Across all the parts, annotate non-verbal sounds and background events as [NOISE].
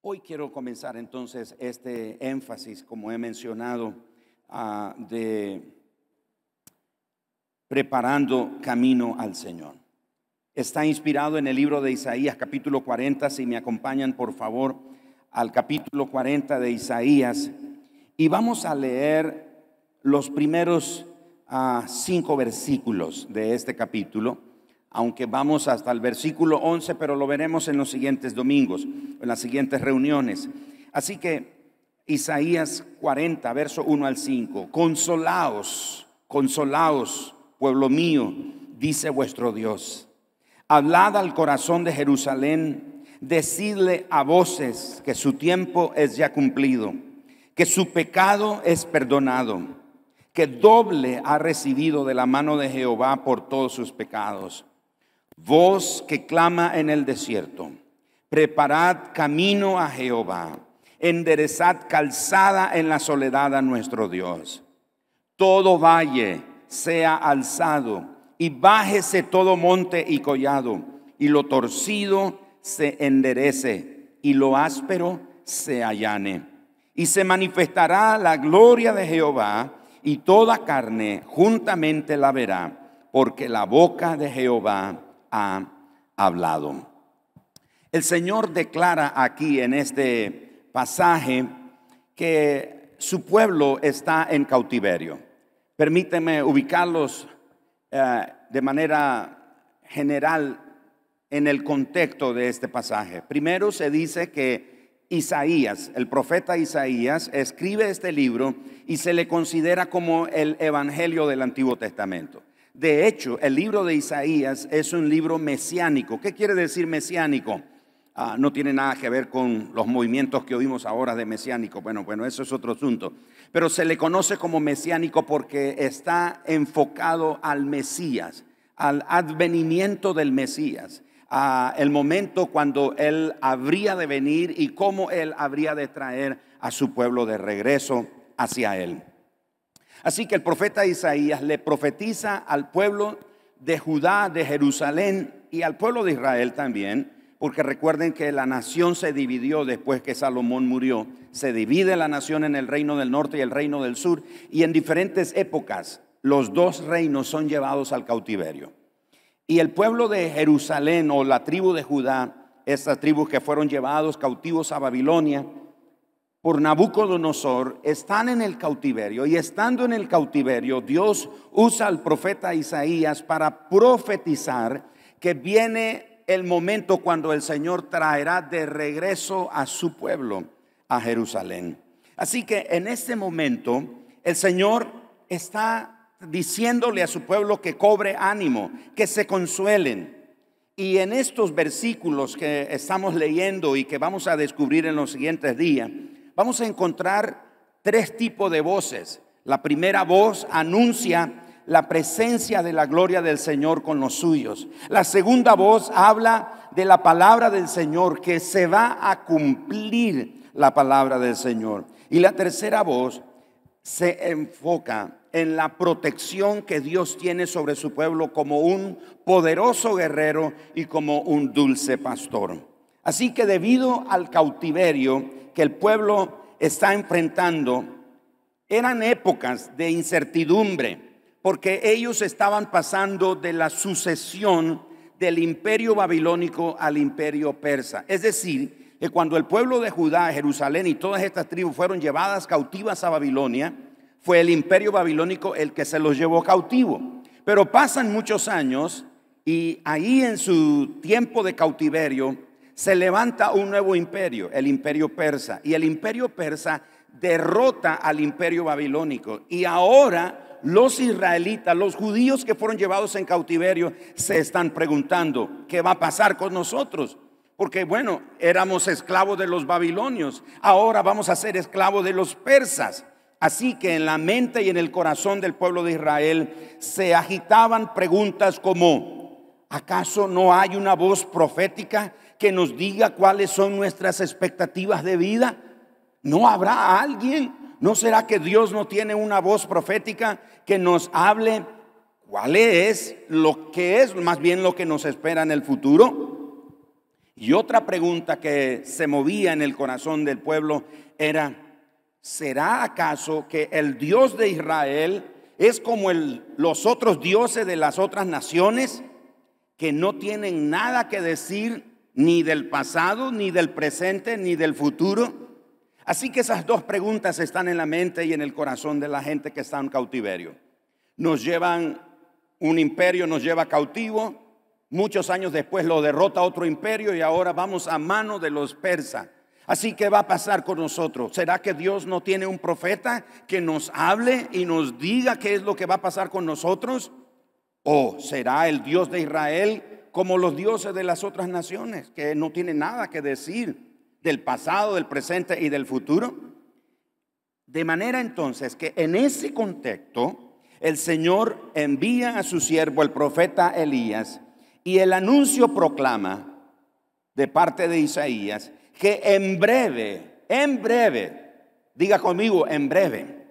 Hoy quiero comenzar entonces este énfasis, como he mencionado, ah, de preparando camino al Señor. Está inspirado en el libro de Isaías capítulo 40, si me acompañan por favor al capítulo 40 de Isaías, y vamos a leer los primeros ah, cinco versículos de este capítulo aunque vamos hasta el versículo 11, pero lo veremos en los siguientes domingos, en las siguientes reuniones. Así que Isaías 40, verso 1 al 5, consolaos, consolaos, pueblo mío, dice vuestro Dios. Hablad al corazón de Jerusalén, decidle a voces que su tiempo es ya cumplido, que su pecado es perdonado, que doble ha recibido de la mano de Jehová por todos sus pecados voz que clama en el desierto, preparad camino a Jehová, enderezad calzada en la soledad a nuestro Dios. Todo valle sea alzado y bájese todo monte y collado, y lo torcido se enderece y lo áspero se allane. Y se manifestará la gloria de Jehová y toda carne juntamente la verá, porque la boca de Jehová ha hablado. El Señor declara aquí en este pasaje que su pueblo está en cautiverio. Permíteme ubicarlos eh, de manera general en el contexto de este pasaje. Primero se dice que Isaías, el profeta Isaías, escribe este libro y se le considera como el Evangelio del Antiguo Testamento. De hecho, el libro de Isaías es un libro mesiánico. ¿Qué quiere decir mesiánico? Ah, no tiene nada que ver con los movimientos que oímos ahora de mesiánico. Bueno, bueno, eso es otro asunto. Pero se le conoce como mesiánico porque está enfocado al Mesías, al advenimiento del Mesías, a el momento cuando él habría de venir y cómo él habría de traer a su pueblo de regreso hacia él. Así que el profeta Isaías le profetiza al pueblo de Judá, de Jerusalén y al pueblo de Israel también, porque recuerden que la nación se dividió después que Salomón murió. Se divide la nación en el reino del norte y el reino del sur, y en diferentes épocas los dos reinos son llevados al cautiverio. Y el pueblo de Jerusalén o la tribu de Judá, estas tribus que fueron llevados cautivos a Babilonia, por Nabucodonosor están en el cautiverio y estando en el cautiverio Dios usa al profeta Isaías para profetizar que viene el momento cuando el Señor traerá de regreso a su pueblo, a Jerusalén. Así que en este momento el Señor está diciéndole a su pueblo que cobre ánimo, que se consuelen. Y en estos versículos que estamos leyendo y que vamos a descubrir en los siguientes días, vamos a encontrar tres tipos de voces. La primera voz anuncia la presencia de la gloria del Señor con los suyos. La segunda voz habla de la palabra del Señor, que se va a cumplir la palabra del Señor. Y la tercera voz se enfoca en la protección que Dios tiene sobre su pueblo como un poderoso guerrero y como un dulce pastor. Así que debido al cautiverio, que el pueblo está enfrentando eran épocas de incertidumbre, porque ellos estaban pasando de la sucesión del imperio babilónico al imperio persa. Es decir, que cuando el pueblo de Judá, Jerusalén y todas estas tribus fueron llevadas cautivas a Babilonia, fue el imperio babilónico el que se los llevó cautivo. Pero pasan muchos años y ahí en su tiempo de cautiverio, se levanta un nuevo imperio, el imperio persa, y el imperio persa derrota al imperio babilónico. Y ahora los israelitas, los judíos que fueron llevados en cautiverio, se están preguntando, ¿qué va a pasar con nosotros? Porque bueno, éramos esclavos de los babilonios, ahora vamos a ser esclavos de los persas. Así que en la mente y en el corazón del pueblo de Israel se agitaban preguntas como, ¿acaso no hay una voz profética que nos diga cuáles son nuestras expectativas de vida? ¿No habrá alguien? ¿No será que Dios no tiene una voz profética que nos hable cuál es lo que es, más bien lo que nos espera en el futuro? Y otra pregunta que se movía en el corazón del pueblo era, ¿será acaso que el Dios de Israel es como los otros dioses de las otras naciones que no tienen nada que decir ni del pasado, ni del presente, ni del futuro? Así que esas dos preguntas están en la mente y en el corazón de la gente que está en cautiverio. Nos llevan, un imperio nos lleva cautivo, Muchos años después lo derrota otro imperio y ahora vamos a mano de los persas. Así que va a pasar con nosotros. ¿Será que Dios no tiene un profeta que nos hable y nos diga qué es lo que va a pasar con nosotros? ¿O será el Dios de Israel como los dioses de las otras naciones, que no tiene nada que decir del pasado, del presente y del futuro? De manera entonces que en ese contexto el Señor envía a su siervo, el profeta Elías, y el anuncio proclama de parte de Isaías que en breve, en breve, diga conmigo, en breve.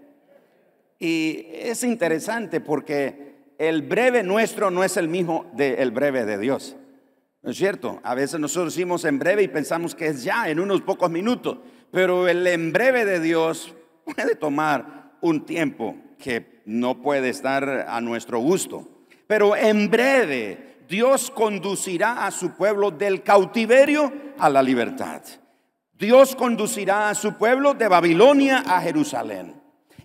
Y es interesante porque el breve nuestro no es el mismo del breve de Dios. ¿No es cierto? A veces nosotros decimos en breve y pensamos que es ya, en unos pocos minutos. Pero el en breve de Dios puede tomar un tiempo que no puede estar a nuestro gusto. Pero en breve Dios conducirá a su pueblo del cautiverio a la libertad. Dios conducirá a su pueblo de Babilonia a Jerusalén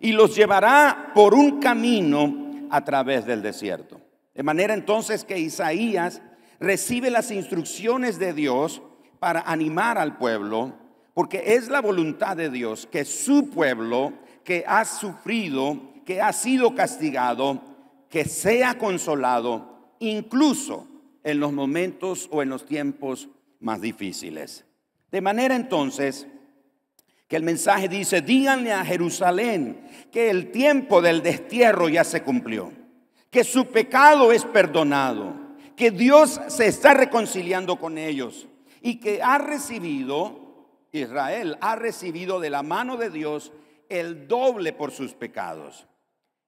y los llevará por un camino a través del desierto. De manera entonces que Isaías recibe las instrucciones de Dios para animar al pueblo, porque es la voluntad de Dios que su pueblo que ha sufrido, que ha sido castigado, que sea consolado incluso en los momentos o en los tiempos más difíciles. De manera entonces que el mensaje dice, díganle a Jerusalén que el tiempo del destierro ya se cumplió, que su pecado es perdonado, que Dios se está reconciliando con ellos y que ha recibido, Israel ha recibido de la mano de Dios el doble por sus pecados.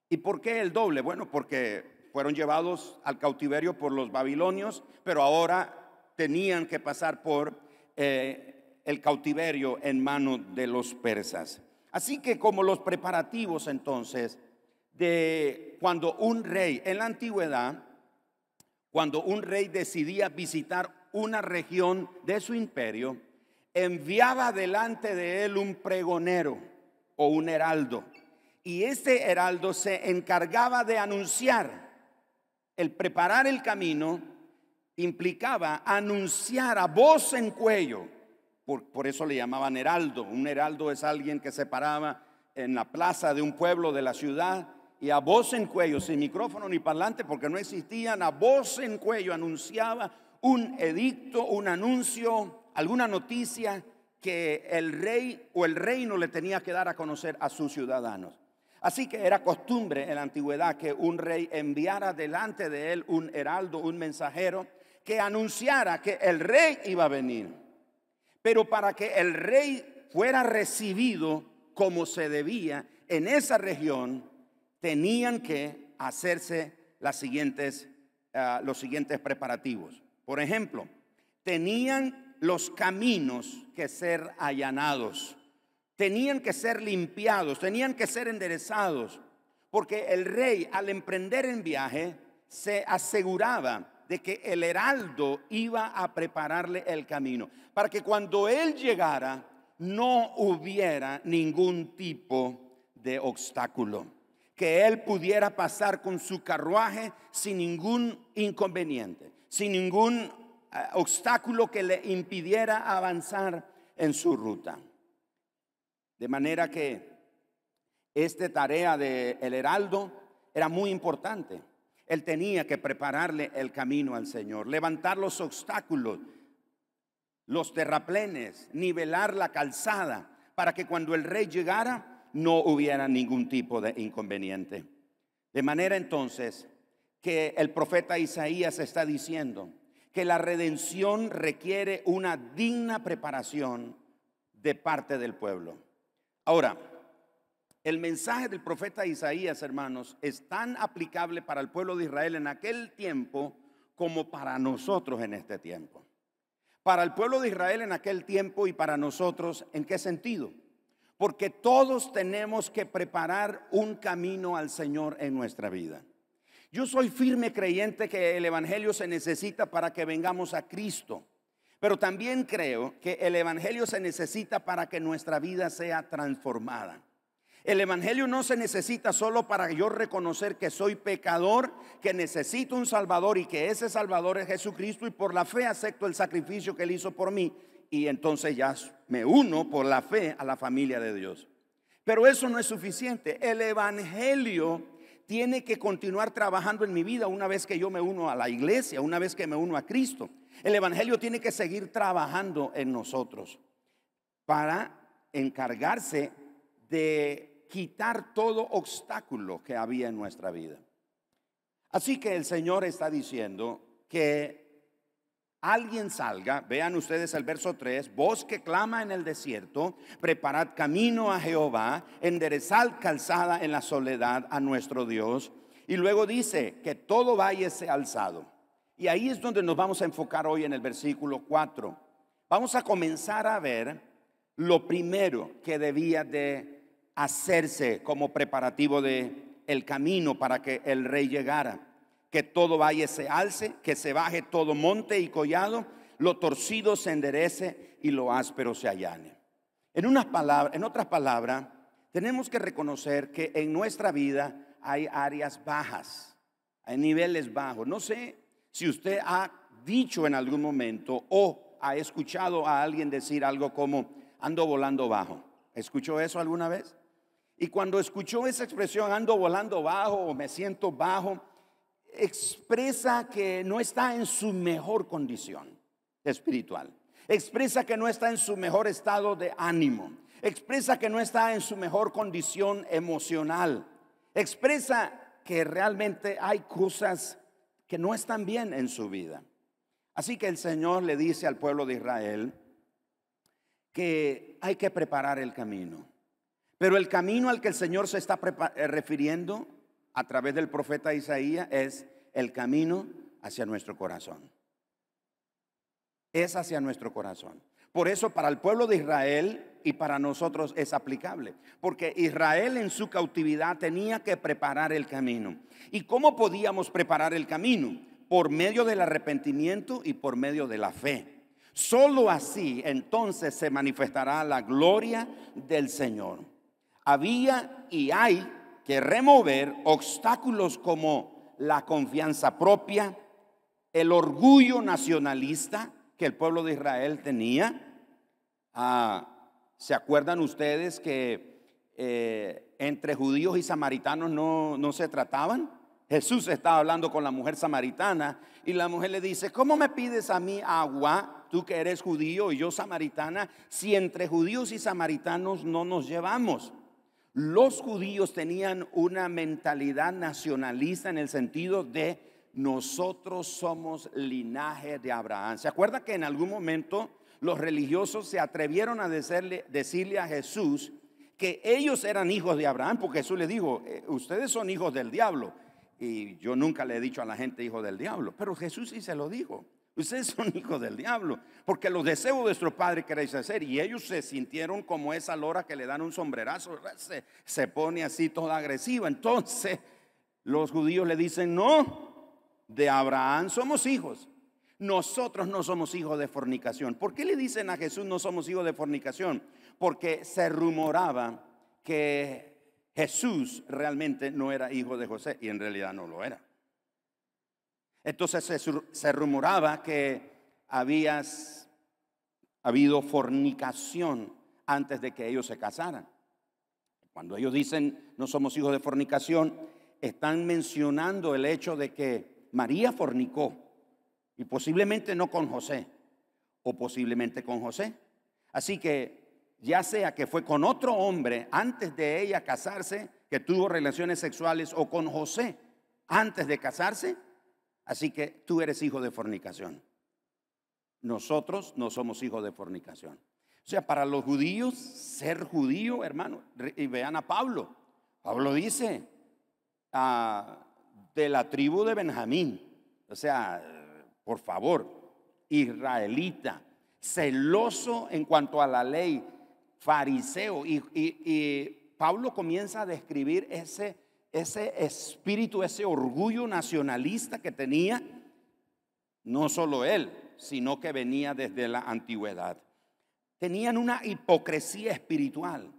¿Y por qué el doble? Bueno, porque fueron llevados al cautiverio por los babilonios, pero ahora tenían que pasar por eh, el cautiverio en manos de los persas. Así que como los preparativos entonces de cuando un rey en la antigüedad, cuando un rey decidía visitar una región de su imperio, enviaba delante de él un pregonero o un heraldo. Y ese heraldo se encargaba de anunciar el preparar el camino implicaba anunciar a voz en cuello. Por, eso le llamaban heraldo. Un heraldo es alguien que se paraba en la plaza de un pueblo de la ciudad y a voz en cuello, sin micrófono ni parlante, porque no existían, a voz en cuello anunciaba un edicto, un anuncio, alguna noticia que el rey o el reino le tenía que dar a conocer a sus ciudadanos. Así que era costumbre en la antigüedad que un rey enviara delante de él un heraldo, un mensajero, que anunciara que el rey iba a venir. Pero para que el rey fuera recibido como se debía en esa región, tenían que hacerse ah, los siguientes preparativos. Por ejemplo, tenían los caminos que ser allanados tenían que ser limpiados, tenían que ser enderezados, porque el rey al emprender en viaje se aseguraba de que el heraldo iba a prepararle el camino, para que cuando él llegara no hubiera ningún tipo de obstáculo, que él pudiera pasar con su carruaje sin ningún inconveniente, sin ningún eh, obstáculo que le impidiera avanzar en su ruta. De manera que esta tarea del el heraldo era muy importante. Él tenía que prepararle el camino al Señor, levantar los obstáculos, los terraplenes, nivelar la calzada, para que cuando el rey llegara no hubiera ningún tipo de inconveniente. De manera entonces que el profeta Isaías está diciendo que la redención requiere una digna preparación de parte del pueblo. Ahora, el mensaje del profeta Isaías, hermanos, es tan aplicable para el pueblo de Israel en aquel tiempo como para nosotros en este tiempo. Para el pueblo de Israel en aquel tiempo y para nosotros, ¿en qué sentido? Porque todos tenemos que preparar un camino al Señor en nuestra vida. Yo soy firme creyente que el Evangelio se necesita para que vengamos a Cristo. Pero también creo que el Evangelio se necesita para que nuestra vida sea transformada. El Evangelio no se necesita solo para yo reconocer que soy pecador, que necesito un Salvador y que ese Salvador es Jesucristo y por la fe acepto el sacrificio que Él hizo por mí y entonces ya me uno por la fe a la familia de Dios. Pero eso no es suficiente. El Evangelio tiene que continuar trabajando en mi vida una vez que yo me uno a la iglesia, una vez que me uno a Cristo. El Evangelio tiene que seguir trabajando en nosotros para encargarse de quitar todo obstáculo que había en nuestra vida. Así que el Señor está diciendo que alguien salga, vean ustedes el verso 3, voz que clama en el desierto, preparad camino a Jehová, enderezad calzada en la soledad a nuestro Dios. Y luego dice que todo valle sea alzado. Y ahí es donde nos vamos a enfocar hoy en el versículo 4. Vamos a comenzar a ver lo primero que debía de hacerse como preparativo de el camino para que el rey llegara. Que todo valle se alce, que se baje todo monte y collado, lo torcido se enderece y lo áspero se allane. En, unas palabras, en otras palabras, tenemos que reconocer que en nuestra vida hay áreas bajas, hay niveles bajos. No sé si usted ha dicho en algún momento o ha escuchado a alguien decir algo como ando volando bajo. ¿Escuchó eso alguna vez? Y cuando escuchó esa expresión, ando volando bajo o me siento bajo, expresa que no está en su mejor condición espiritual. Expresa que no está en su mejor estado de ánimo. Expresa que no está en su mejor condición emocional. Expresa que realmente hay cosas que no están bien en su vida. Así que el Señor le dice al pueblo de Israel que hay que preparar el camino. Pero el camino al que el Señor se está eh, refiriendo a través del profeta Isaías es el camino hacia nuestro corazón. Es hacia nuestro corazón. Por eso para el pueblo de Israel y para nosotros es aplicable. Porque Israel en su cautividad tenía que preparar el camino. ¿Y cómo podíamos preparar el camino? Por medio del arrepentimiento y por medio de la fe. Solo así entonces se manifestará la gloria del Señor había y hay que remover obstáculos como la confianza propia, el orgullo nacionalista que el pueblo de Israel tenía. Ah, ¿Se acuerdan ustedes que eh, entre judíos y samaritanos no, no se trataban? Jesús estaba hablando con la mujer samaritana y la mujer le dice, ¿cómo me pides a mí agua, tú que eres judío y yo samaritana, si entre judíos y samaritanos no nos llevamos? Los judíos tenían una mentalidad nacionalista en el sentido de nosotros somos linaje de Abraham. ¿Se acuerda que en algún momento los religiosos se atrevieron a decirle, decirle a Jesús que ellos eran hijos de Abraham? Porque Jesús le dijo, eh, ustedes son hijos del diablo. Y yo nunca le he dicho a la gente hijo del diablo, pero Jesús sí se lo dijo. Ustedes son hijos del diablo, porque los deseos de vuestro padre queréis hacer. Y ellos se sintieron como esa lora que le dan un sombrerazo, se, se pone así toda agresiva. Entonces los judíos le dicen, no, de Abraham somos hijos. Nosotros no somos hijos de fornicación. ¿Por qué le dicen a Jesús no somos hijos de fornicación? Porque se rumoraba que Jesús realmente no era hijo de José y en realidad no lo era. Entonces se, rumoraba que habías habido fornicación antes de que ellos se casaran. Cuando ellos dicen no somos hijos de fornicación, están mencionando el hecho de que María fornicó y posiblemente no con José o posiblemente con José. Así que ya sea que fue con otro hombre antes de ella casarse, que tuvo relaciones sexuales, o con José antes de casarse, Así que tú eres hijo de fornicación. Nosotros no somos hijos de fornicación. O sea, para los judíos, ser judío, hermano, y vean a Pablo. Pablo dice, ah, de la tribu de Benjamín. O sea, por favor, israelita. celoso en cuanto a la ley, fariseo. Y, y Pablo comienza a describir ese, ese espíritu, ese orgullo nacionalista que tenía, no solo él, sino que venía desde la antigüedad. Tenían una hipocresía espiritual,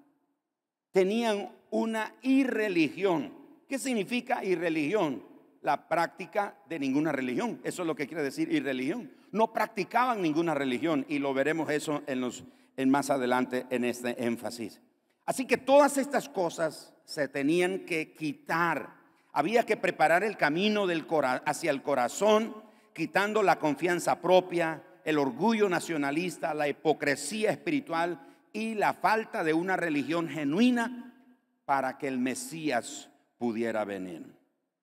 tenían una irreligión. ¿Qué significa irreligión? La práctica de ninguna religión. Eso es lo que quiere decir irreligión. No practicaban ninguna religión y lo veremos eso en, los, en más adelante en este énfasis. Así que todas estas cosas se tenían que quitar. Había que preparar el camino del hacia el corazón, quitando la confianza propia, el orgullo nacionalista, la hipocresía espiritual y la falta de una religión genuina para que el Mesías pudiera venir.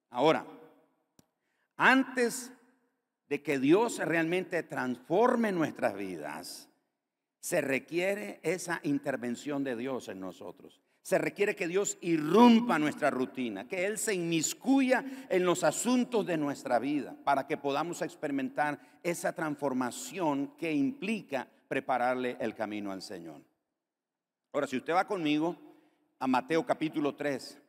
Ahora, antes de que Dios realmente transforme nuestras vidas, se requiere esa intervención de Dios en nosotros. Se requiere que Dios irrumpa nuestra rutina, que Él se inmiscuya en los asuntos de nuestra vida para que podamos experimentar esa transformación que implica prepararle el camino al Señor. Ahora, si usted va conmigo a Mateo capítulo 3,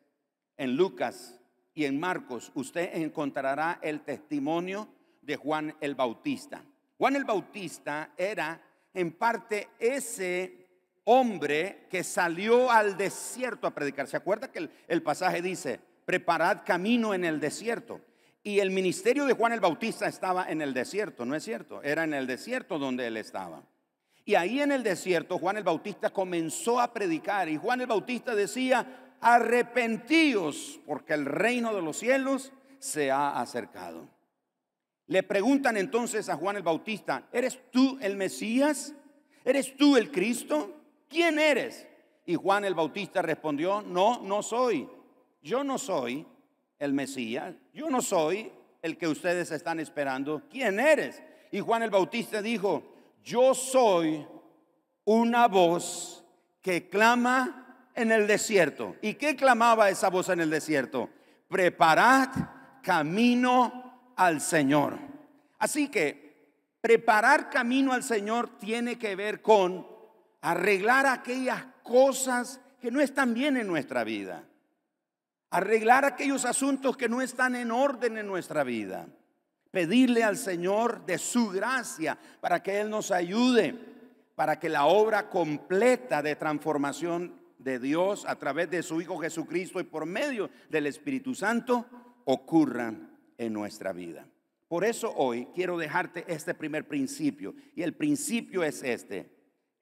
en Lucas y en Marcos, usted encontrará el testimonio de Juan el Bautista. Juan el Bautista era en parte ese hombre que salió al desierto a predicar. ¿Se acuerda que el, pasaje dice, preparad camino en el desierto? Y el ministerio de Juan el Bautista estaba en el desierto, ¿no es cierto? Era en el desierto donde él estaba. Y ahí en el desierto Juan el Bautista comenzó a predicar y Juan el Bautista decía, arrepentíos porque el reino de los cielos se ha acercado. Le preguntan entonces a Juan el Bautista, ¿eres tú el Mesías? ¿Eres tú el Cristo? ¿Quién eres? Y Juan el Bautista respondió, no, no soy. Yo no soy el Mesías. Yo no soy el que ustedes están esperando. ¿Quién eres? Y Juan el Bautista dijo, yo soy una voz que clama en el desierto. ¿Y qué clamaba esa voz en el desierto? Preparad camino al Señor. Así que preparar camino al Señor tiene que ver con arreglar aquellas cosas que no están bien en nuestra vida. Arreglar aquellos asuntos que no están en orden en nuestra vida. Pedirle al Señor de su gracia para que Él nos ayude, para que la obra completa de transformación de Dios a través de su Hijo Jesucristo y por medio del Espíritu Santo ocurra en nuestra vida. Por eso hoy quiero dejarte este primer principio. Y el principio es este,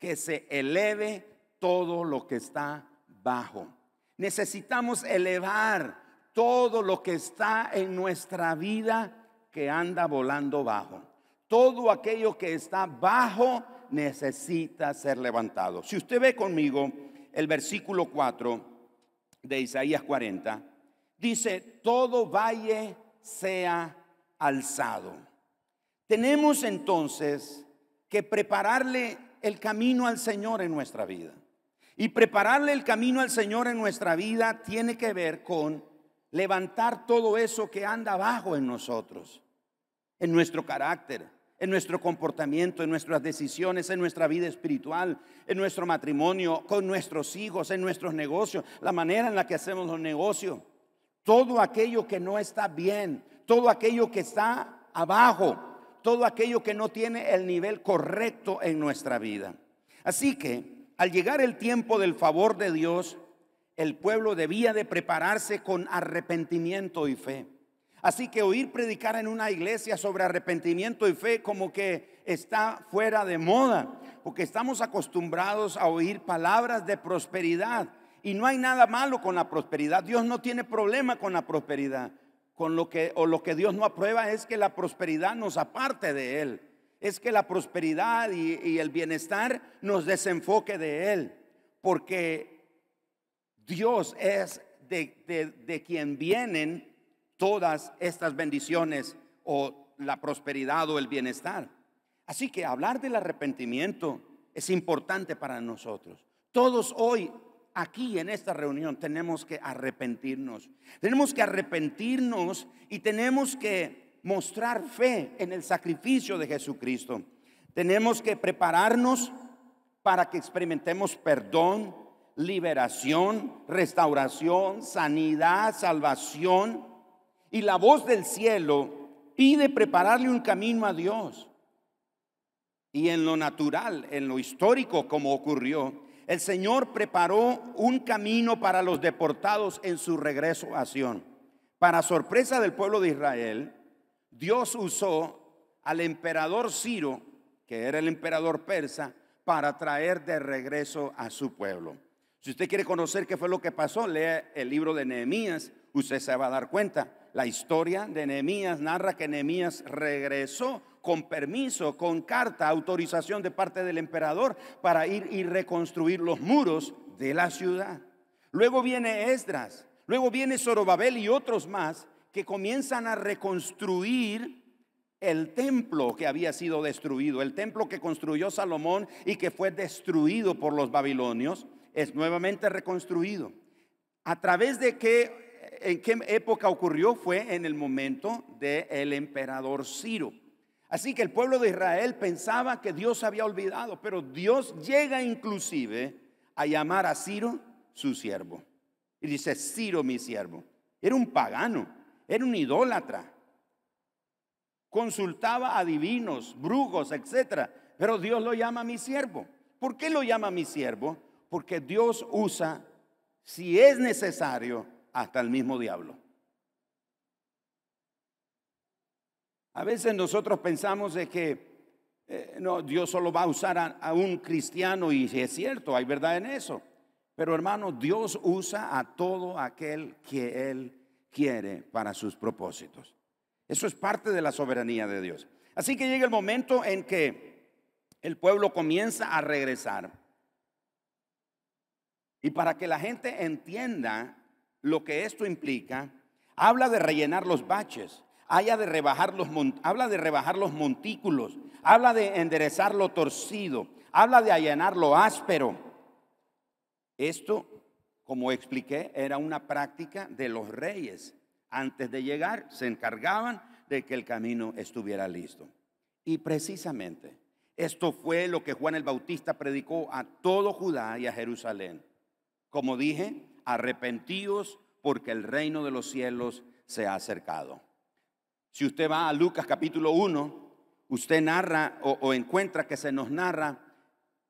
que se eleve todo lo que está bajo. Necesitamos elevar todo lo que está en nuestra vida que anda volando bajo. Todo aquello que está bajo necesita ser levantado. Si usted ve conmigo el versículo 4 de Isaías 40, dice, todo valle sea alzado. Tenemos entonces que prepararle el camino al Señor en nuestra vida. Y prepararle el camino al Señor en nuestra vida tiene que ver con levantar todo eso que anda abajo en nosotros, en nuestro carácter, en nuestro comportamiento, en nuestras decisiones, en nuestra vida espiritual, en nuestro matrimonio, con nuestros hijos, en nuestros negocios, la manera en la que hacemos los negocios todo aquello que no está bien, todo aquello que está abajo, todo aquello que no tiene el nivel correcto en nuestra vida. Así que al llegar el tiempo del favor de Dios, el pueblo debía de prepararse con arrepentimiento y fe. Así que oír predicar en una iglesia sobre arrepentimiento y fe como que está fuera de moda, porque estamos acostumbrados a oír palabras de prosperidad y no hay nada malo con la prosperidad. Dios no tiene problema con la prosperidad. Con lo que o lo que Dios no aprueba es que la prosperidad nos aparte de él. Es que la prosperidad y, el bienestar nos desenfoque de él. Porque Dios es de, de quien vienen todas estas bendiciones o la prosperidad o el bienestar. Así que hablar del arrepentimiento es importante para nosotros. Todos hoy aquí en esta reunión tenemos que arrepentirnos. Tenemos que arrepentirnos y tenemos que mostrar fe en el sacrificio de Jesucristo. Tenemos que prepararnos para que experimentemos perdón, liberación, restauración, sanidad, salvación. Y la voz del cielo pide prepararle un camino a Dios. Y en lo natural, en lo histórico como ocurrió, el Señor preparó un camino para los deportados en su regreso a Sion. Para sorpresa del pueblo de Israel, Dios usó al emperador Ciro, que era el emperador persa, para traer de regreso a su pueblo. Si usted quiere conocer qué fue lo que pasó, lea el libro de Nehemías, usted se va a dar cuenta. La historia de Nehemías narra que Nehemías regresó con permiso, con carta, autorización de parte del emperador para ir y reconstruir los muros de la ciudad. Luego viene Esdras, luego viene Zorobabel y otros más que comienzan a reconstruir el templo que había sido destruido, el templo que construyó Salomón y que fue destruido por los babilonios, es nuevamente reconstruido. ¿A través de qué, en qué época ocurrió? Fue en el momento del emperador Ciro. Así que el pueblo de Israel pensaba que Dios había olvidado, pero Dios llega inclusive a llamar a Ciro su siervo. Y dice, Ciro mi siervo. Era un pagano, era un idólatra. Consultaba a divinos, brujos, etc. Pero Dios lo llama mi siervo. ¿Por qué lo llama mi siervo? Porque Dios usa, si es necesario, hasta el mismo diablo. A veces nosotros pensamos de que eh, no, Dios solo va a usar a, un cristiano y es cierto, hay verdad en eso. Pero hermano, Dios usa a todo aquel que Él quiere para sus propósitos. Eso es parte de la soberanía de Dios. Así que llega el momento en que el pueblo comienza a regresar. Y para que la gente entienda lo que esto implica, habla de rellenar los baches de rebajar los, habla de rebajar los montículos, habla de enderezar lo torcido, habla de allanar lo áspero. Esto, como expliqué, era una práctica de los reyes. Antes de llegar, se encargaban de que el camino estuviera listo. Y precisamente esto fue lo que Juan el Bautista predicó a todo Judá y a Jerusalén. Como dije, arrepentíos porque el reino de los cielos se ha acercado. Si usted va a Lucas capítulo 1, usted narra o, encuentra que se nos narra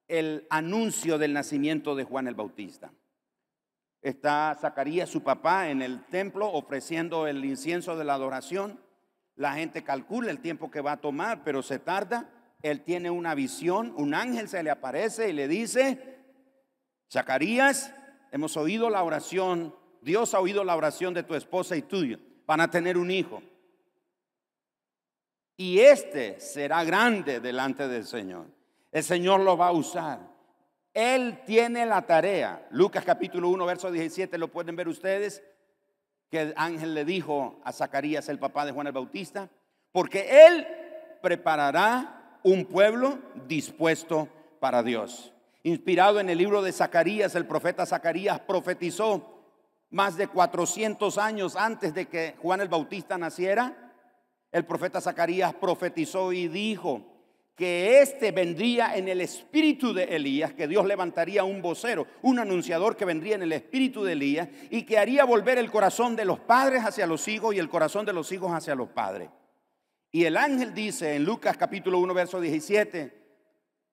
el anuncio del nacimiento de Juan el Bautista. Está Zacarías, su papá, en el templo ofreciendo el incienso de la adoración. La gente calcula el tiempo que va a tomar, pero se tarda. Él tiene una visión, un ángel se le aparece y le dice, Zacarías, hemos oído la oración, Dios ha oído la oración de tu esposa y tuyo, van a tener un hijo y este será grande delante del Señor. El Señor lo va a usar. Él tiene la tarea. Lucas capítulo 1, verso 17, lo pueden ver ustedes, que el ángel le dijo a Zacarías, el papá de Juan el Bautista, porque él preparará un pueblo dispuesto para Dios. Inspirado en el libro de Zacarías, el profeta Zacarías profetizó más de 400 años antes de que Juan el Bautista naciera el profeta Zacarías profetizó y dijo que éste vendría en el espíritu de Elías, que Dios levantaría un vocero, un anunciador que vendría en el espíritu de Elías y que haría volver el corazón de los padres hacia los hijos y el corazón de los hijos hacia los padres. Y el ángel dice en Lucas capítulo 1, verso 17,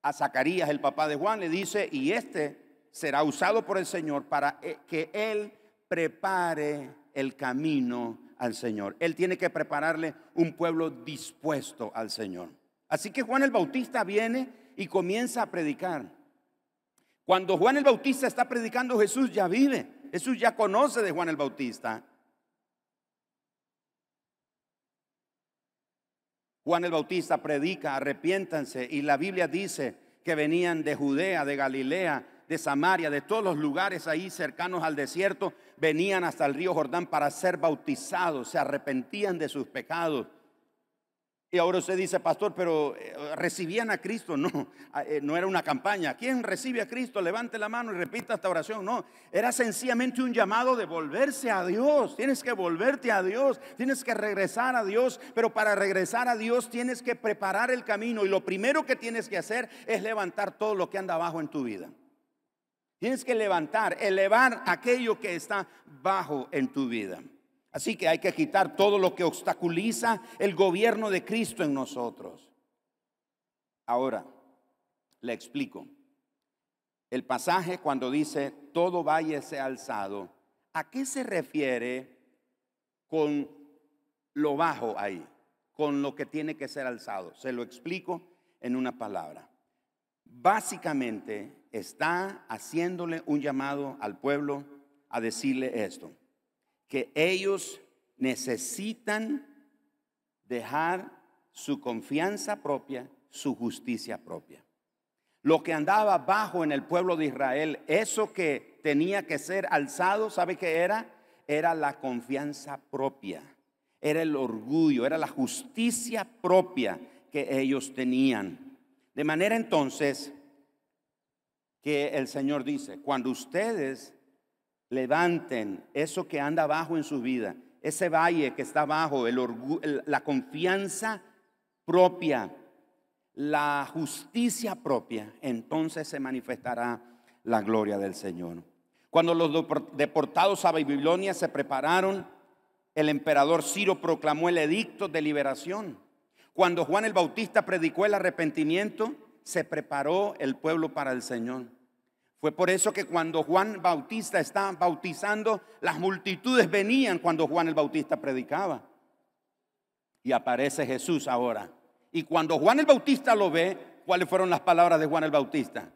a Zacarías, el papá de Juan, le dice, y este será usado por el Señor para eh, que él prepare el camino al Señor. Él tiene que prepararle un pueblo dispuesto al Señor. Así que Juan el Bautista viene y comienza a predicar. Cuando Juan el Bautista está predicando, Jesús ya vive. Jesús ya conoce de Juan el Bautista. Juan el Bautista predica, arrepiéntanse, y la Biblia dice que venían de Judea, de Galilea, de Samaria, de todos los lugares ahí cercanos al desierto, venían hasta el río Jordán para ser bautizados, se arrepentían de sus pecados. Y ahora usted dice, pastor, pero eh, recibían a Cristo. [LAUGHS] No, eh, no era una campaña. ¿Quién recibe a Cristo? Levante la mano y repita esta oración. No, era sencillamente un llamado de volverse a Dios. Tienes que volverte a Dios. Tienes que regresar a Dios. Pero para regresar a Dios tienes que preparar el camino. Y lo primero que tienes que hacer es levantar todo lo que anda abajo en tu vida. Tienes que levantar, elevar aquello que está bajo en tu vida. Así que hay que quitar todo lo que obstaculiza el gobierno de Cristo en nosotros. Ahora, le explico. El pasaje cuando dice todo valle sea alzado, ¿a qué se refiere con lo bajo ahí? Con lo que tiene que ser alzado. Se lo explico en una palabra. Básicamente está haciéndole un llamado al pueblo a decirle esto que ellos necesitan dejar su confianza propia, su justicia propia. Lo que andaba bajo en el pueblo de Israel, eso que tenía que ser alzado, ¿sabe qué era? Era la confianza propia, era el orgullo, era la justicia propia que ellos tenían. De manera entonces que el Señor dice, cuando ustedes levanten eso que anda abajo en su vida, ese valle que está abajo, el la confianza propia, la justicia propia, entonces se manifestará la gloria del Señor. Cuando los deportados a Babilonia se prepararon, el emperador Ciro proclamó el edicto de liberación. Cuando Juan el Bautista predicó el arrepentimiento, se preparó el pueblo para el Señor. Fue por eso que cuando Juan Bautista estaba bautizando, las multitudes venían cuando Juan el Bautista predicaba. Y aparece Jesús ahora. Y cuando Juan el Bautista lo ve, ¿cuáles fueron las palabras de Juan el Bautista?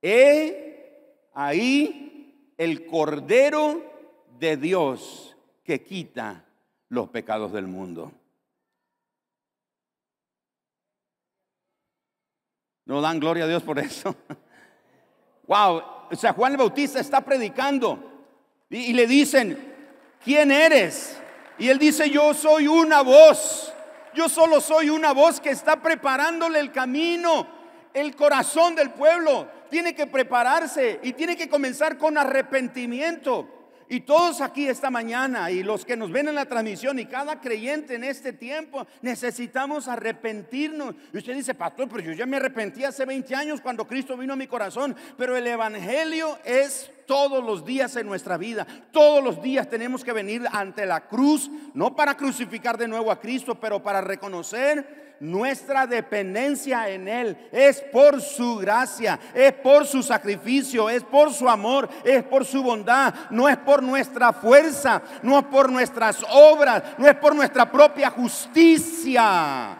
He ahí el Cordero de Dios que quita los pecados del mundo. ¿No dan gloria a Dios por eso? [LAUGHS] Wow, o sea, Juan el Bautista está predicando y, le dicen, ¿quién eres? Y él dice, yo soy una voz, yo solo soy una voz que está preparándole el camino, el corazón del pueblo. Tiene que prepararse y tiene que comenzar con arrepentimiento. Y todos aquí esta mañana y los que nos ven en la transmisión y cada creyente en este tiempo necesitamos arrepentirnos. Y usted dice, pastor, pero yo ya me arrepentí hace 20 años cuando Cristo vino a mi corazón. Pero el Evangelio es todos los días en nuestra vida. Todos los días tenemos que venir ante la cruz, no para crucificar de nuevo a Cristo, pero para reconocer nuestra dependencia en Él es por su gracia, es por su sacrificio, es por su amor, es por su bondad, no es por nuestra fuerza, no es por nuestras obras, no es por nuestra propia justicia.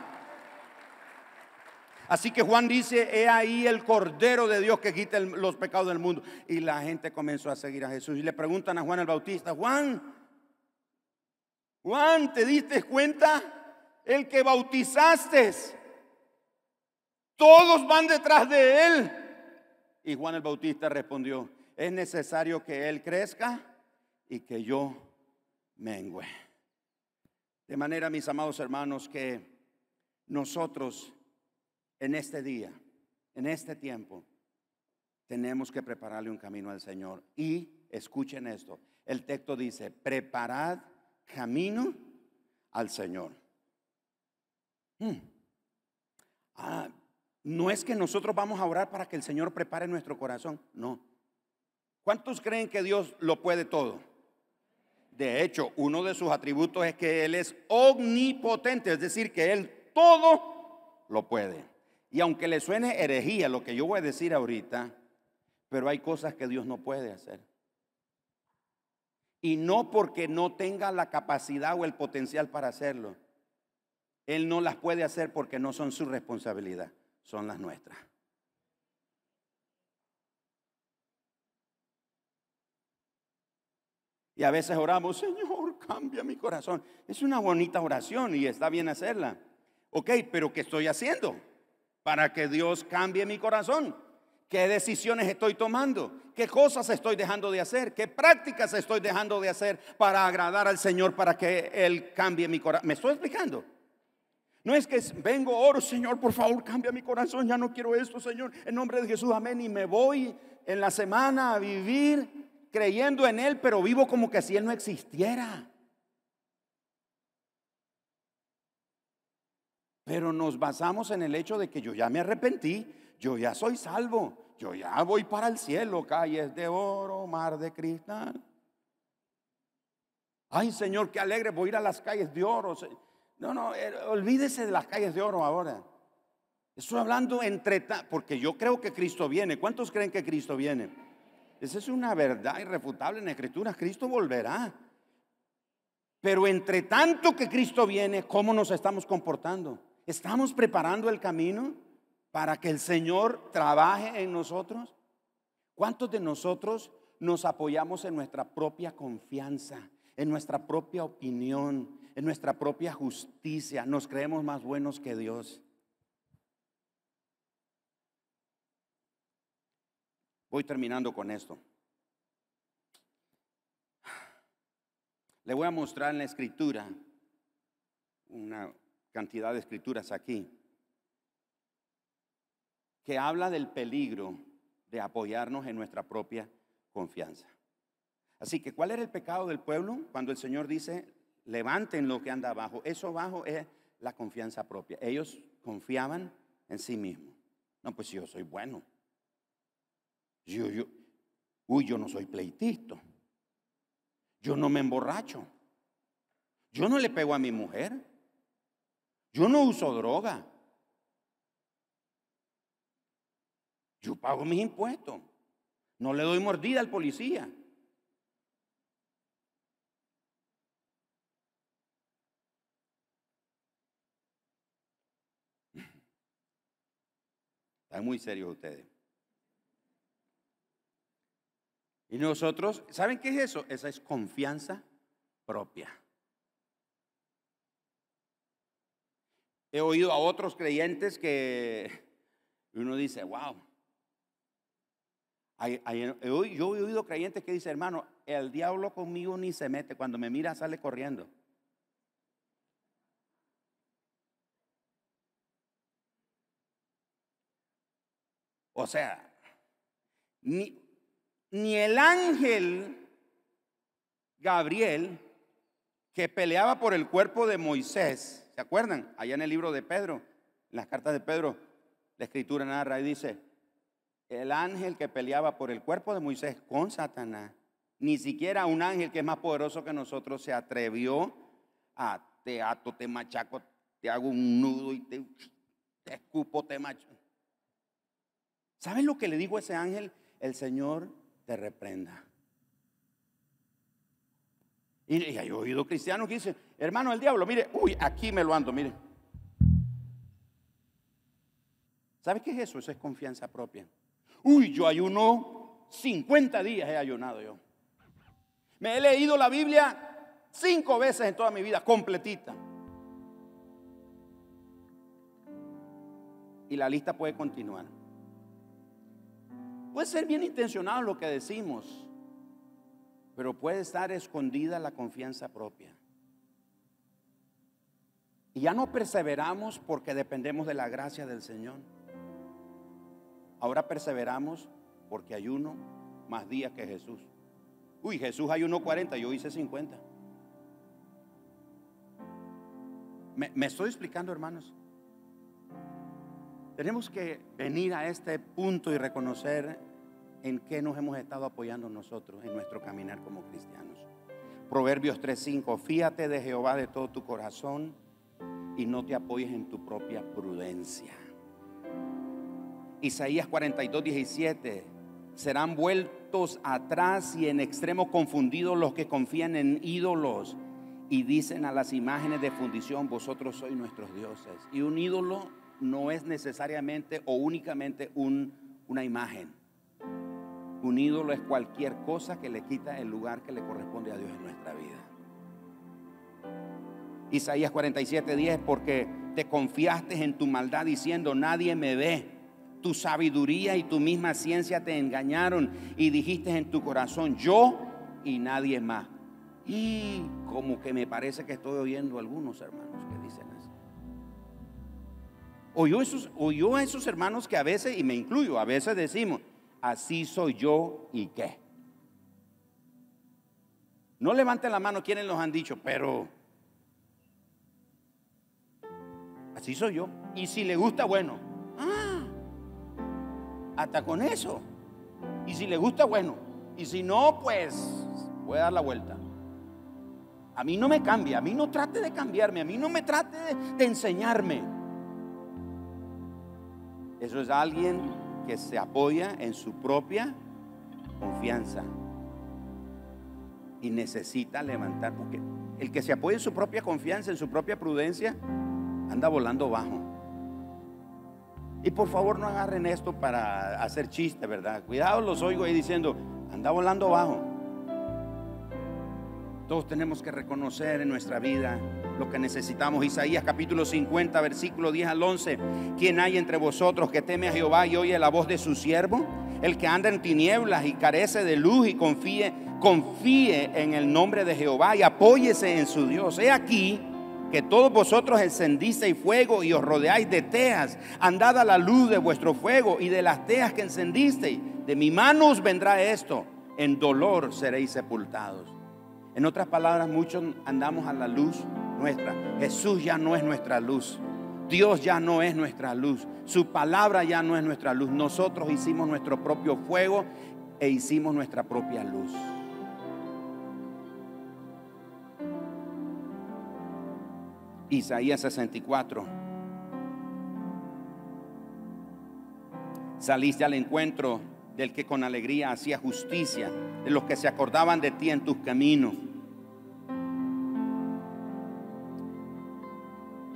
Así que Juan dice, he ahí el Cordero de Dios que quita los pecados del mundo. Y la gente comenzó a seguir a Jesús. Y le preguntan a Juan el Bautista, Juan, Juan, ¿te diste cuenta? El que bautizaste. Todos van detrás de él. Y Juan el Bautista respondió, es necesario que él crezca y que yo mengüe. De manera, mis amados hermanos, que nosotros en este día, en este tiempo, tenemos que prepararle un camino al Señor. Y escuchen esto, el texto dice, preparad camino al Señor. Hmm. Ah, no es que nosotros vamos a orar para que el Señor prepare nuestro corazón, no. ¿Cuántos creen que Dios lo puede todo? De hecho, uno de sus atributos es que Él es omnipotente, es decir, que Él todo lo puede. Y aunque le suene herejía lo que yo voy a decir ahorita, pero hay cosas que Dios no puede hacer. Y no porque no tenga la capacidad o el potencial para hacerlo, él no las puede hacer porque no son su responsabilidad, son las nuestras. Y a veces oramos, Señor, cambia mi corazón. Es una bonita oración y está bien hacerla. Ok, pero ¿qué estoy haciendo para que Dios cambie mi corazón? ¿Qué decisiones estoy tomando? ¿Qué cosas estoy dejando de hacer? ¿Qué prácticas estoy dejando de hacer para agradar al Señor para que Él cambie mi corazón? ¿Me estoy explicando? No es que vengo, oro, Señor, por favor, cambia mi corazón, ya no quiero esto, Señor, en nombre de Jesús, amén. Y me voy en la semana a vivir creyendo en Él, pero vivo como que si Él no existiera. Pero nos basamos en el hecho de que yo ya me arrepentí, yo ya soy salvo, yo ya voy para el cielo, calles de oro, mar de cristal. Ay, Señor, qué alegre, voy a ir a las calles de oro. No, no, eh, olvídese de las calles de oro ahora. Estoy hablando entre, porque yo creo que Cristo viene. ¿Cuántos creen que Cristo viene? Esa es una verdad irrefutable en la Escritura. Cristo volverá. Pero entre tanto que Cristo viene, ¿cómo nos estamos comportando? ¿Estamos preparando el camino para que el Señor trabaje en nosotros? ¿Cuántos de nosotros nos apoyamos en nuestra propia confianza, en nuestra propia opinión, en nuestra propia justicia, nos creemos más buenos que Dios. Voy terminando con esto. Le voy a mostrar en la escritura una cantidad de escrituras aquí que habla del peligro de apoyarnos en nuestra propia confianza. Así que, ¿cuál era el pecado del pueblo cuando el Señor dice, levanten lo que anda abajo. Eso abajo es la confianza propia. Ellos confiaban en sí mismos. No, pues yo soy bueno. Yo, yo, uy, yo no soy pleitista. Yo no me emborracho. Yo no le pego a mi mujer. Yo no uso droga. Yo pago mis impuestos. No le doy mordida al policía. Están muy serios ustedes. Y nosotros, ¿saben qué es eso? Esa es confianza propia. He oído a otros creyentes que uno dice, wow. yo he oído creyentes que dicen, hermano, el diablo conmigo ni se mete, cuando me mira sale corriendo. O sea, ni, ni el ángel Gabriel que peleaba por el cuerpo de Moisés, ¿se acuerdan? Allá en el libro de Pedro, en las cartas de Pedro, la escritura narra y dice, el ángel que peleaba por el cuerpo de Moisés con Satanás, ni siquiera un ángel que es más poderoso que nosotros se atrevió a te ato, te machaco, te hago un nudo y te, te escupo, te machaco. ¿Saben lo que le dijo ese ángel? El Señor te reprenda. Y, y he oído cristianos que dicen, hermano, el diablo, mire, uy, aquí me lo ando, mire. ¿Sabe qué es eso? Eso es confianza propia. Uy, yo ayuno 50 días he ayunado yo. Me he leído la Biblia cinco veces en toda mi vida, completita. Y la lista puede continuar. Puede ser bien intencionado lo que decimos, pero puede estar escondida la confianza propia. Y ya no perseveramos porque dependemos de la gracia del Señor. Ahora perseveramos porque hay uno más días que Jesús. Uy, Jesús ayunó 40, yo hice 50. ¿Me, me estoy explicando, hermanos? Tenemos que venir a este punto y reconocer en qué nos hemos estado apoyando nosotros en nuestro caminar como cristianos. Proverbios 3:5, fíate de Jehová de todo tu corazón y no te apoyes en tu propia prudencia. Isaías 42:17, serán vueltos atrás y en extremo confundidos los que confían en ídolos y dicen a las imágenes de fundición, vosotros sois nuestros dioses. Y un ídolo no es necesariamente o únicamente una imagen. Un ídolo es cualquier cosa que le quita el lugar que le corresponde a Dios en nuestra vida. Isaías 47, 10, porque te confiaste en tu maldad diciendo, nadie me ve. Tu sabiduría y tu misma ciencia te engañaron y dijiste en tu corazón, yo y nadie más. Y como que me parece que estoy oyendo algunos hermanos. Oyó, esos, oyó a esos hermanos que a veces, y me incluyo, a veces decimos, así soy yo y qué. No levanten la mano quienes los han dicho, pero así soy yo. Y si le gusta, bueno, ah, hasta con eso. Y si le gusta, bueno. Y si no, pues voy a dar la vuelta. A mí no me cambia, a mí no trate de cambiarme, a mí no me trate de, enseñarme. Eso es alguien que se apoya en su propia confianza y necesita levantar, porque el que se apoya en su propia confianza, en su propia prudencia, anda volando bajo. Y por favor no agarren esto para hacer chiste, ¿verdad? Cuidado, los oigo ahí diciendo, anda volando bajo. Todos tenemos que reconocer en nuestra vida lo que necesitamos. Isaías capítulo 50, versículo 10 al 11. ¿Quién hay entre vosotros que teme a Jehová y oye la voz de su siervo? El que anda en tinieblas y carece de luz y confíe, confíe en el nombre de Jehová y apóyese en su Dios. He aquí que todos vosotros encendisteis fuego y os rodeáis de teas. Andad a la luz de vuestro fuego y de las teas que encendisteis. De mi mano os vendrá esto. En dolor seréis sepultados. En otras palabras, muchos andamos a la luz Jesús ya no es nuestra luz. Dios ya no es nuestra luz. Su palabra ya no es nuestra luz. Nosotros hicimos nuestro propio fuego e hicimos nuestra propia luz. Isaías 64. Saliste al encuentro del que con alegría hacía justicia, de los que se acordaban de ti en tus caminos.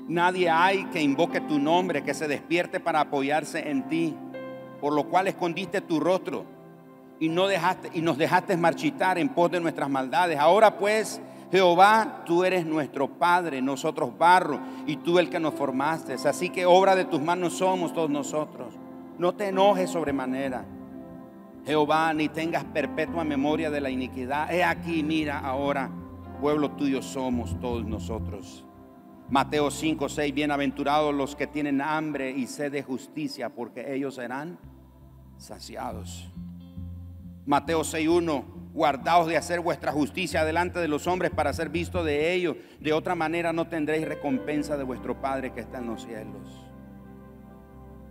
Nadie hay que invoque tu nombre, que se despierte para apoyarse en ti, por lo cual escondiste tu rostro y, no dejaste, y nos dejaste marchitar en pos de nuestras maldades. Ahora pues, Jehová, tú eres nuestro Padre, nosotros barro, y tú el que nos formaste. Así que obra de tus manos somos todos nosotros. No te enojes sobremanera Jehová, ni tengas perpetua memoria de la iniquidad. He aquí, mira ahora, pueblo tuyo somos todos nosotros. Mateo 5, 6, bienaventurados los que tienen hambre y sed de justicia, porque ellos serán saciados. Mateo 6, 1, guardaos de hacer vuestra justicia delante de los hombres para ser visto de ellos. De otra manera no tendréis recompensa de vuestro Padre que está en los cielos.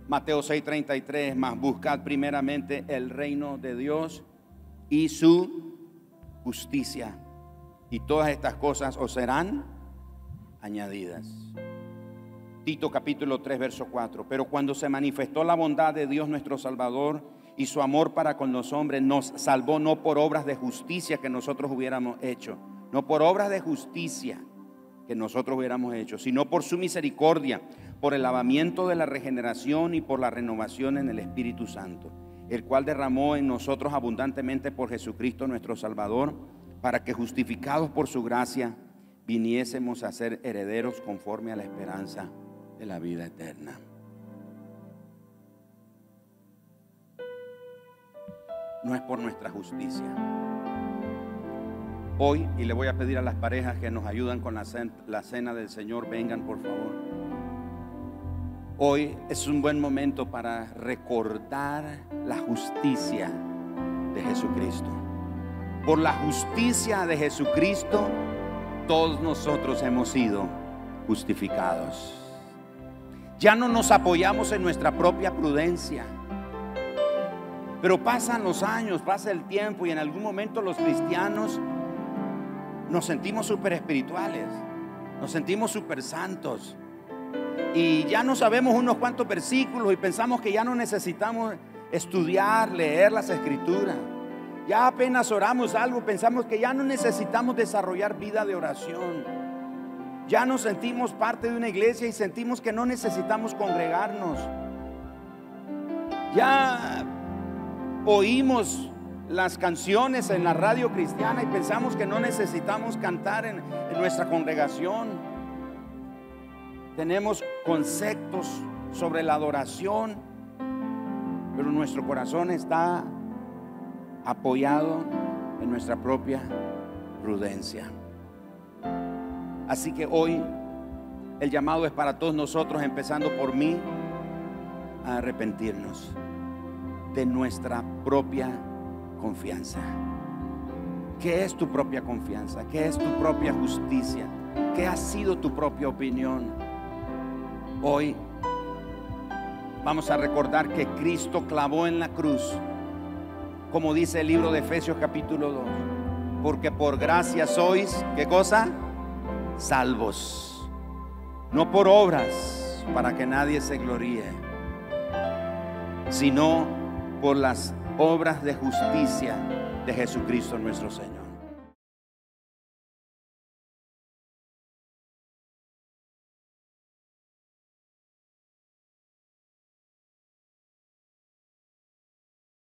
Mateo 6:33, más buscad primeramente el reino de Dios y su justicia. Y todas estas cosas os serán añadidas. Tito capítulo 3, verso 4. Pero cuando se manifestó la bondad de Dios nuestro Salvador y su amor para con los hombres, nos salvó no por obras de justicia que nosotros hubiéramos hecho, no por obras de justicia que nosotros hubiéramos hecho, sino por su misericordia, por el lavamiento de la regeneración y por la renovación en el Espíritu Santo, el cual derramó en nosotros abundantemente por Jesucristo nuestro Salvador, para que justificados por su gracia viniésemos a ser herederos conforme a la esperanza de la vida eterna. No es por nuestra justicia hoy y le voy a pedir a las parejas que nos ayudan con la cena, del Señor, vengan por favor. Hoy es un buen momento para recordar la justicia de Jesucristo. Por la justicia de Jesucristo, todos nosotros hemos sido justificados. Ya no nos apoyamos en nuestra propia prudencia. Pero pasan los años, pasa el tiempo y en algún momento los cristianos nos sentimos súper espirituales, nos sentimos súper santos. Y ya no sabemos unos cuantos versículos y pensamos que ya no necesitamos estudiar, leer las escrituras. Ya apenas oramos algo, pensamos que ya no necesitamos desarrollar vida de oración. Ya nos sentimos parte de una iglesia y sentimos que no necesitamos congregarnos. Ya oímos las canciones en la radio cristiana y pensamos que no necesitamos cantar en, nuestra congregación. Tenemos conceptos sobre la adoración, pero nuestro corazón está apoyado en nuestra propia prudencia. Así que hoy el llamado es para todos nosotros, empezando por mí a arrepentirnos de nuestra propia confianza. ¿Qué es tu propia confianza? ¿Qué es tu propia justicia? ¿Qué ha sido tu propia opinión? Hoy vamos a recordar que Cristo clavó en la cruz, como dice el libro de Efesios capítulo 2, porque por gracia sois, ¿qué cosa? Salvos, no por obras, para que nadie se gloríe, sino por las obras de justicia de Jesucristo nuestro Señor.